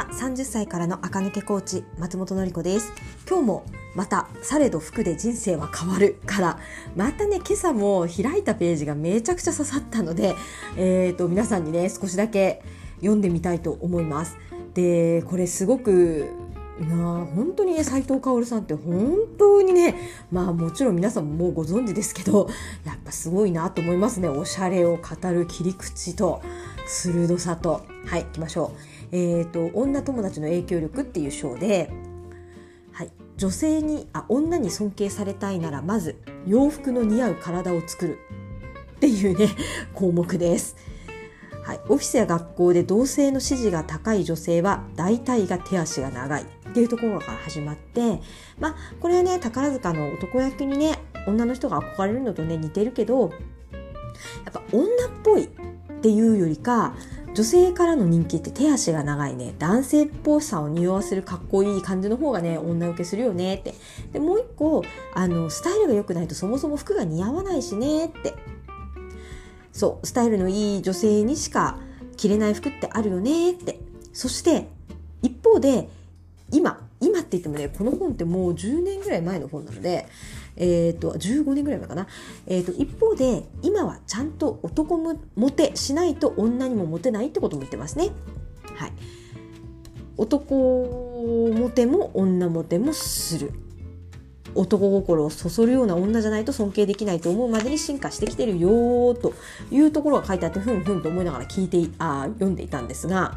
は30歳からの垢抜けコーチ松本の子です。今日もまたされど服で人生は変わるから。またね今朝も開いたページがめちゃくちゃ刺さったので、えーと、皆さんにね少しだけ読んでみたいと思います。でこれすごくな本当にね斉藤薫さんって本当にねまあもちろん皆さんももうご存知ですけどやっぱすごいなと思いますね。おしゃれを語る切り口と鋭さと。はい行きましょう。えっ、ー、と女友達の影響力っていう章ではい女性にあ女に尊敬されたいならまず洋服の似合う体を作るっていうね 項目です。はい、オフィスや学校で同性の支持が高い女性は大体が手足が長いっていうところから始まってまあこれはね宝塚の男役にね女の人が憧れるのとね似てるけどやっぱ女っぽいっていうよりか女性からの人気って手足が長いね。男性っぽさを匂わせるかっこいい感じの方がね女受けするよねって。でもう一個あのスタイルが良くないとそもそも服が似合わないしねって。そうスタイルのいい女性にしか着れない服ってあるよねって。そして一方で今今って言ってもねこの本ってもう10年ぐらい前の本なのでえーと、15年ぐらい前かな、えーと、一方で今はちゃんと男モテしないと女にもモテないってことも言ってますね。はい、男モテも女モテもする。男心をそそるような女じゃないと尊敬できないと思うまでに進化してきてるよというところが書いてあってふんふんと思いながら聞いてあ読んでいたんですが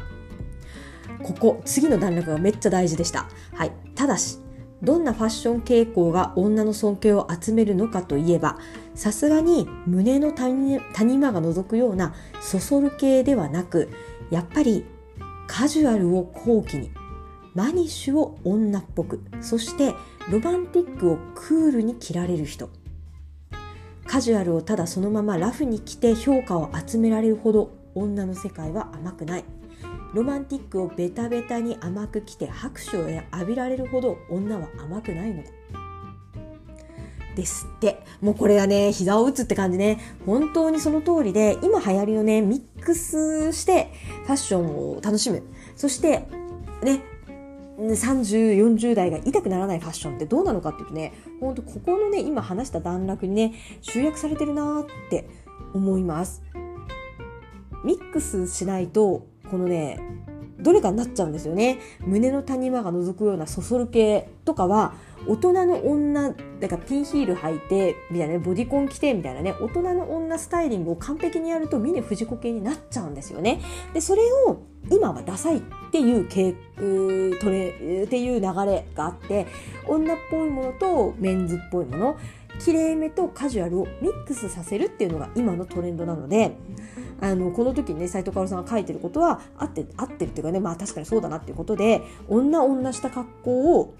ここ次の段落がめっちゃ大事でした。はい、ただしどんなファッション傾向が女の尊敬を集めるのかといえばさすがに胸の谷間が覗くようなそそる系ではなくやっぱりカジュアルを後期にマニッシュを女っぽくそしてロマンティックをクールに着られる人。カジュアルをただそのままラフに着て評価を集められるほど女の世界は甘くない。ロマンティックをベタベタに甘く着て拍手を浴びられるほど女は甘くないのだ。ですって。もうこれがね膝を打つって感じね。本当にその通りで今流行りのねミックスしてファッションを楽しむ。そしてね3040代が痛くならないファッションってどうなのかっていうとねほんとここのね今話した段落にね集約されてるなって思います。ミックスしないとこのねどれかになっちゃうんですよね。胸の谷間が覗くようなそそる系とかは大人の女だからピンヒール履いてみたいな、ね、ボディコン着てみたいなね大人の女スタイリングを完璧にやると峰不二子系になっちゃうんですよね。でそれを今はダサいっていう系トレっていう流れがあって女っぽいものとメンズっぽいものきれいめとカジュアルをミックスさせるっていうのが今のトレンドなのであのこの時にね斎藤薫さんが書いてることは合って合ってるっていうかねまあ確かにそうだなっていうことで女女した格好を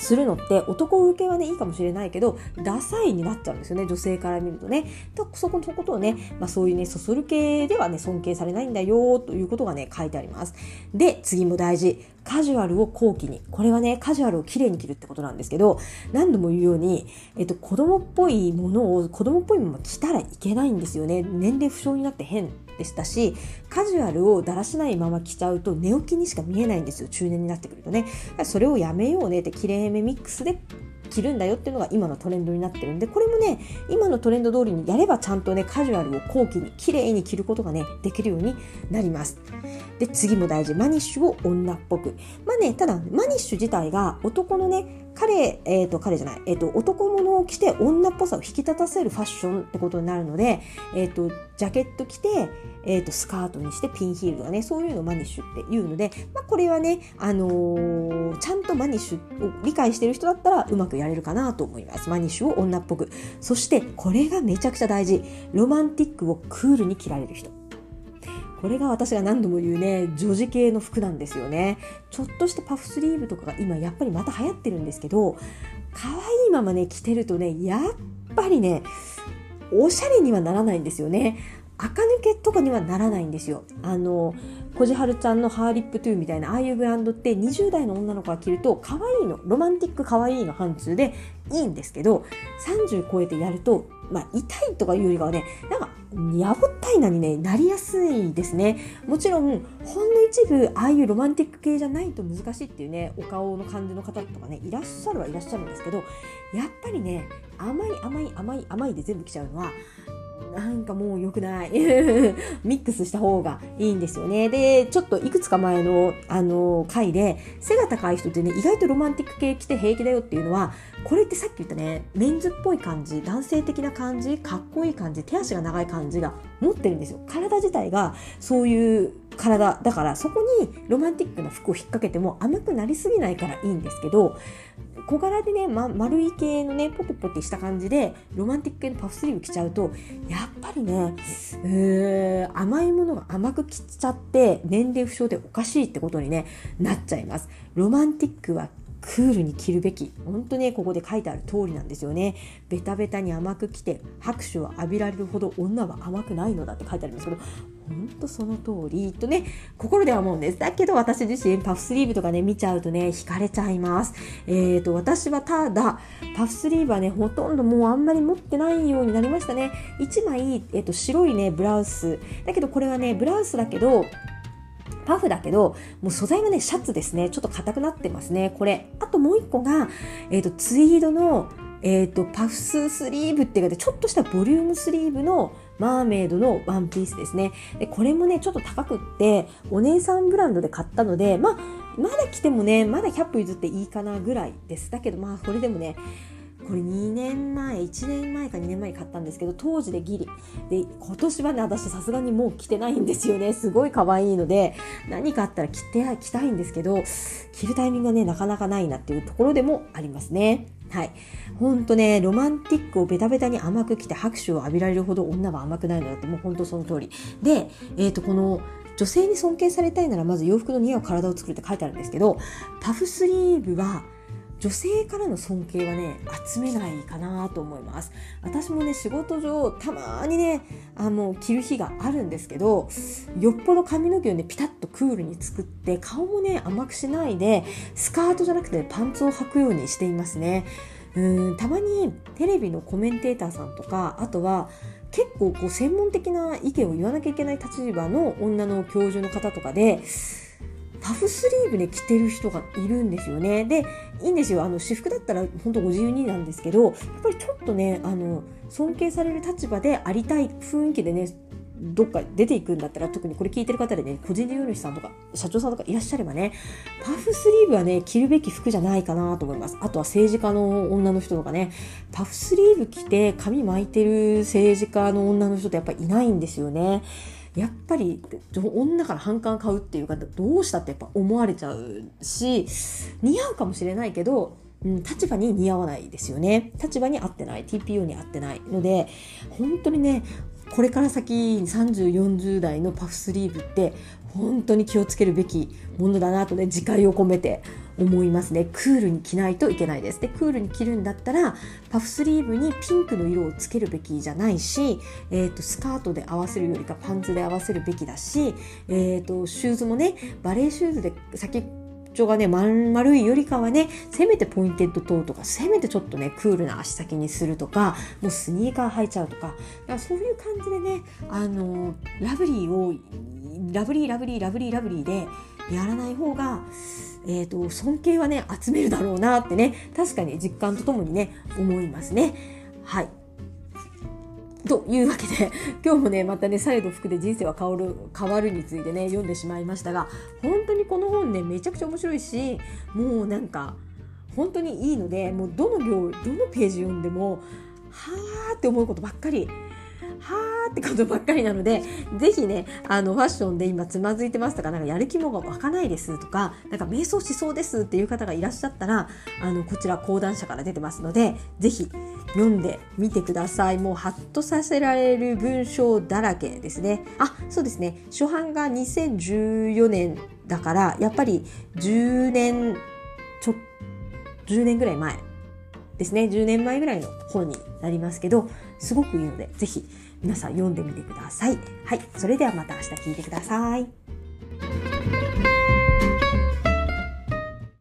するのって男受けはねいいかもしれないけどダサいになっちゃうんですよね女性から見るとね。とそこのことをね、まあ、そういうねそそる系ではね尊敬されないんだよということがね書いてあります。で次も大事。カジュアルを後期に。これはねカジュアルをきれいに着るってことなんですけど何度も言うように、えっと、子供っぽいものを子供っぽいまま着たらいけないんですよね。年齢不詳になって変。でしたしカジュアルをだらしないまま着ちゃうと寝起きにしか見えないんですよ。中年になってくるとね。それをやめようね。ってきれいめミックスで着るんだよっていうのが今のトレンドになってるんでこれもね今のトレンド通りにやればちゃんとねカジュアルを後期に綺麗に着ることがねできるようになります。で次も大事。マニッシュを女っぽく。まあねただマニッシュ自体が男のね彼、えっ、ー、と、彼じゃない、えっ、ー、と、男物を着て女っぽさを引き立たせるファッションってことになるので、えっ、ー、と、ジャケット着て、えっ、と、スカートにしてピンヒールとかね、そういうのをマニッシュっていうので、まあ、これはね、あのちゃんとマニッシュを理解してる人だったらうまくやれるかなと思います。マニッシュを女っぽく。そして、これがめちゃくちゃ大事。ロマンティックをクールに着られる人。これが私が何度も言うね女児系の服なんですよね。ちょっとしたパフスリーブとかが今やっぱりまた流行ってるんですけど可愛いままね着てるとねやっぱりねおしゃれにはならないんですよね。垢抜けとかにはならないんですよあのこじはるちゃんのハーリップトゥーみたいなああいうブランドって20代の女の子が着ると可愛いのロマンティック可愛いの範疇でいいんですけど、30超えてやると、まあ、痛いとかいうよりかはね、なんか、やぼったいなにね、なりやすいですね。もちろん、ほんの一部、ああいうロマンティック系じゃないと難しいっていうね、お顔の感じの方とかね、いらっしゃるはいらっしゃるんですけど、やっぱりね、甘い甘い甘い甘いで全部来ちゃうのは、なんかもう良くない。ミックスした方がいいんですよね。で、ちょっといくつか前の、あの、回で、背が高い人ってね、意外とロマンティック系着て平気だよっていうのは、これってさっき言ったね、メンズっぽい感じ、男性的な感じ、かっこいい感じ、手足が長い感じが持ってるんですよ。体自体がそういう体。だから、そこにロマンティックな服を引っ掛けても甘くなりすぎないからいいんですけど、小柄でね、ま、丸い系のねポテポテした感じでロマンティック系のパフスリーブ着ちゃうとやっぱりね、えー、甘いものが甘く着ちゃって年齢不詳でおかしいってことにねなっちゃいます。ロマンティックはクールに着るべき。本当ねここで書いてある通りなんですよね。ベタベタに甘く着て拍手を浴びられるほど女は甘くないのだって書いてあるんですけど本当その通りとね心では思うんですだけど私自身パフスリーブとかね見ちゃうとね惹かれちゃいますえーと私はただパフスリーブはねほとんどもうあんまり持ってないようになりましたね1枚、えー、と白いねブラウスだけどこれはねブラウスだけどパフだけど、もう素材がね、シャツですね。ちょっと硬くなってますね。これ。あともう一個が、えっ、ー、と、ツイードの、えっ、ー、と、パフススリーブっていうか、ちょっとしたボリュームスリーブのマーメイドのワンピースですね。で、これもね、ちょっと高くって、お姉さんブランドで買ったので、まあ、まだ着てもね、まだ100歩譲っていいかなぐらいです。だけど、まあ、これでもね、これ2年前1年前か2年前に買ったんですけど当時でギリで今年はね私さすがにもう着てないんですよねすごい可愛いので何かあったら着て着たいんですけど着るタイミングがねなかなかないなっていうところでもありますねはい。ほんとね、ロマンティックをベタベタに甘く着て拍手を浴びられるほど女は甘くないのだって、もうほんとその通り。で、えっ、ー、と、この、女性に尊敬されたいならまず洋服の似合う体を作るって書いてあるんですけど、パフスリーブは女性からの尊敬はね集めないかなと思います。私もね仕事上たまにねあの着る日があるんですけどよっぽど髪の毛をねピタッとクールに作って顔もね甘くしないでスカートじゃなくてパンツを履くようにしていますね。うんたまにテレビのコメンテーターさんとかあとは結構こう専門的な意見を言わなきゃいけない立場の女の教授の方とかでパフスリーブで着てる人がいるんですよね。で、いいんですよ。あの、私服だったら本当ご自由になんですけど、やっぱりちょっとね、あの、尊敬される立場でありたい雰囲気でね、どっか出ていくんだったら、特にこれ聞いてる方でね、個人事業主さんとか、社長さんとかいらっしゃればね、パフスリーブはね、着るべき服じゃないかなと思います。あとは政治家の女の人とかね、パフスリーブ着て髪巻いてる政治家の女の人ってやっぱりいないんですよね。やっぱり女から反感買うっていうかどうしたってやっぱ思われちゃうし似合うかもしれないけど、うん、立場に似合わないですよね。立場に合ってない。TPO に合ってないので本当にねこれから先3040代のパフスリーブって本当に気をつけるべきものだなとね自戒を込めて思いますね。クールに着ないといけないです。でクールに着るんだったらパフスリーブにピンクの色をつけるべきじゃないし、えーと、スカートで合わせるよりかパンツで合わせるべきだし、えーと、シューズもねバレーシューズで先っちょがね、まん丸いよりかはね、せめて pointed toe とか、せめてちょっとね、クールな足先にするとか、もうスニーカー履いちゃうとか、だからそういう感じでね、あの、ラブリーを、ラブリーラブリーラブリーラブリーでやらない方が、えーと、尊敬はね集めるだろうなってね確かに実感とともにね思いますね。はいというわけで 今日もねまたね「されど服で人生は変わる変わる」についてね読んでしまいましたが本当にこの本ねめちゃくちゃ面白いしもうなんか本当にいいのでもうどの行どのページ読んでもはあって思うことばっかりはーってことばっかりなので、ぜひね、あの、ファッションで今つまずいてますとか、なんかやる気も湧かないですとか、なんか瞑想しそうですっていう方がいらっしゃったら、あの、こちら講談社から出てますので、ぜひ読んでみてください。もうハッとさせられる文章だらけですね。あ、そうですね。初版が2014年だから、やっぱり10年、ちょ、10年ぐらい前ですね。10年前ぐらいの本になりますけど、すごくいいので、ぜひ皆さん読んでみてください。はい。それではまた明日聞いてください。